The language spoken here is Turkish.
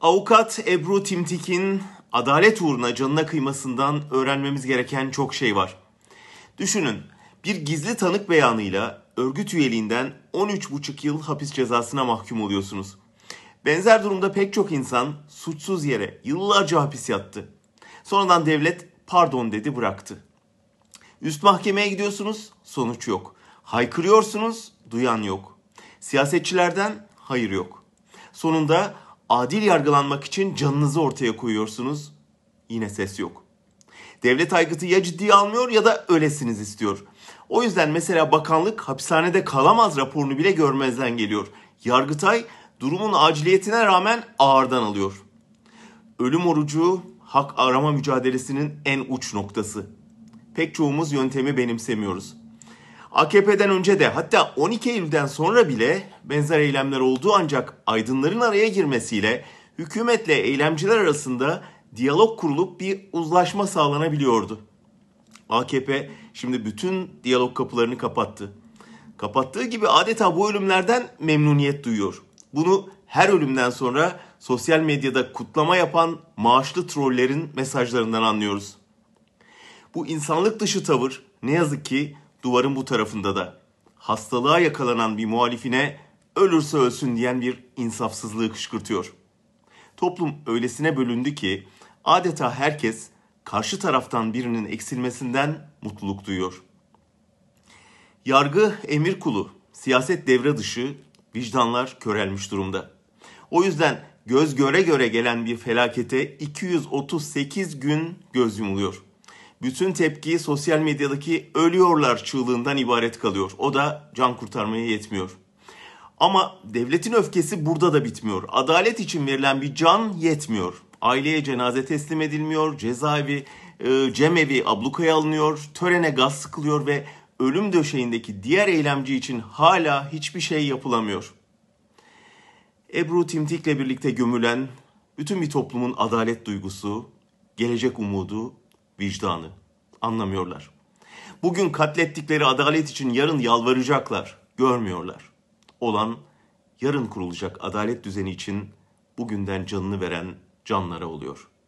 Avukat Ebru Timtik'in adalet uğruna canına kıymasından öğrenmemiz gereken çok şey var. Düşünün, bir gizli tanık beyanıyla örgüt üyeliğinden 13,5 yıl hapis cezasına mahkum oluyorsunuz. Benzer durumda pek çok insan suçsuz yere yıllarca hapis yattı. Sonradan devlet pardon dedi bıraktı. Üst mahkemeye gidiyorsunuz, sonuç yok. Haykırıyorsunuz, duyan yok. Siyasetçilerden hayır yok. Sonunda adil yargılanmak için canınızı ortaya koyuyorsunuz, yine ses yok. Devlet aygıtı ya ciddiye almıyor ya da ölesiniz istiyor. O yüzden mesela bakanlık hapishanede kalamaz raporunu bile görmezden geliyor. Yargıtay durumun aciliyetine rağmen ağırdan alıyor. Ölüm orucu hak arama mücadelesinin en uç noktası. Pek çoğumuz yöntemi benimsemiyoruz. AKP'den önce de hatta 12 Eylül'den sonra bile benzer eylemler oldu ancak aydınların araya girmesiyle hükümetle eylemciler arasında diyalog kurulup bir uzlaşma sağlanabiliyordu. AKP şimdi bütün diyalog kapılarını kapattı. Kapattığı gibi adeta bu ölümlerden memnuniyet duyuyor. Bunu her ölümden sonra sosyal medyada kutlama yapan maaşlı trollerin mesajlarından anlıyoruz. Bu insanlık dışı tavır ne yazık ki duvarın bu tarafında da. Hastalığa yakalanan bir muhalifine ölürse ölsün diyen bir insafsızlığı kışkırtıyor. Toplum öylesine bölündü ki adeta herkes karşı taraftan birinin eksilmesinden mutluluk duyuyor. Yargı emir kulu, siyaset devre dışı, vicdanlar körelmiş durumda. O yüzden göz göre göre gelen bir felakete 238 gün göz yumuluyor. Bütün tepki sosyal medyadaki ölüyorlar çığlığından ibaret kalıyor. O da can kurtarmaya yetmiyor. Ama devletin öfkesi burada da bitmiyor. Adalet için verilen bir can yetmiyor. Aileye cenaze teslim edilmiyor, cezaevi, e, cemevi ablukaya alınıyor, törene gaz sıkılıyor ve ölüm döşeğindeki diğer eylemci için hala hiçbir şey yapılamıyor. Ebru Timtik'le birlikte gömülen bütün bir toplumun adalet duygusu, gelecek umudu, vicdanı anlamıyorlar. Bugün katlettikleri adalet için yarın yalvaracaklar, görmüyorlar. Olan yarın kurulacak adalet düzeni için bugünden canını veren canlara oluyor.''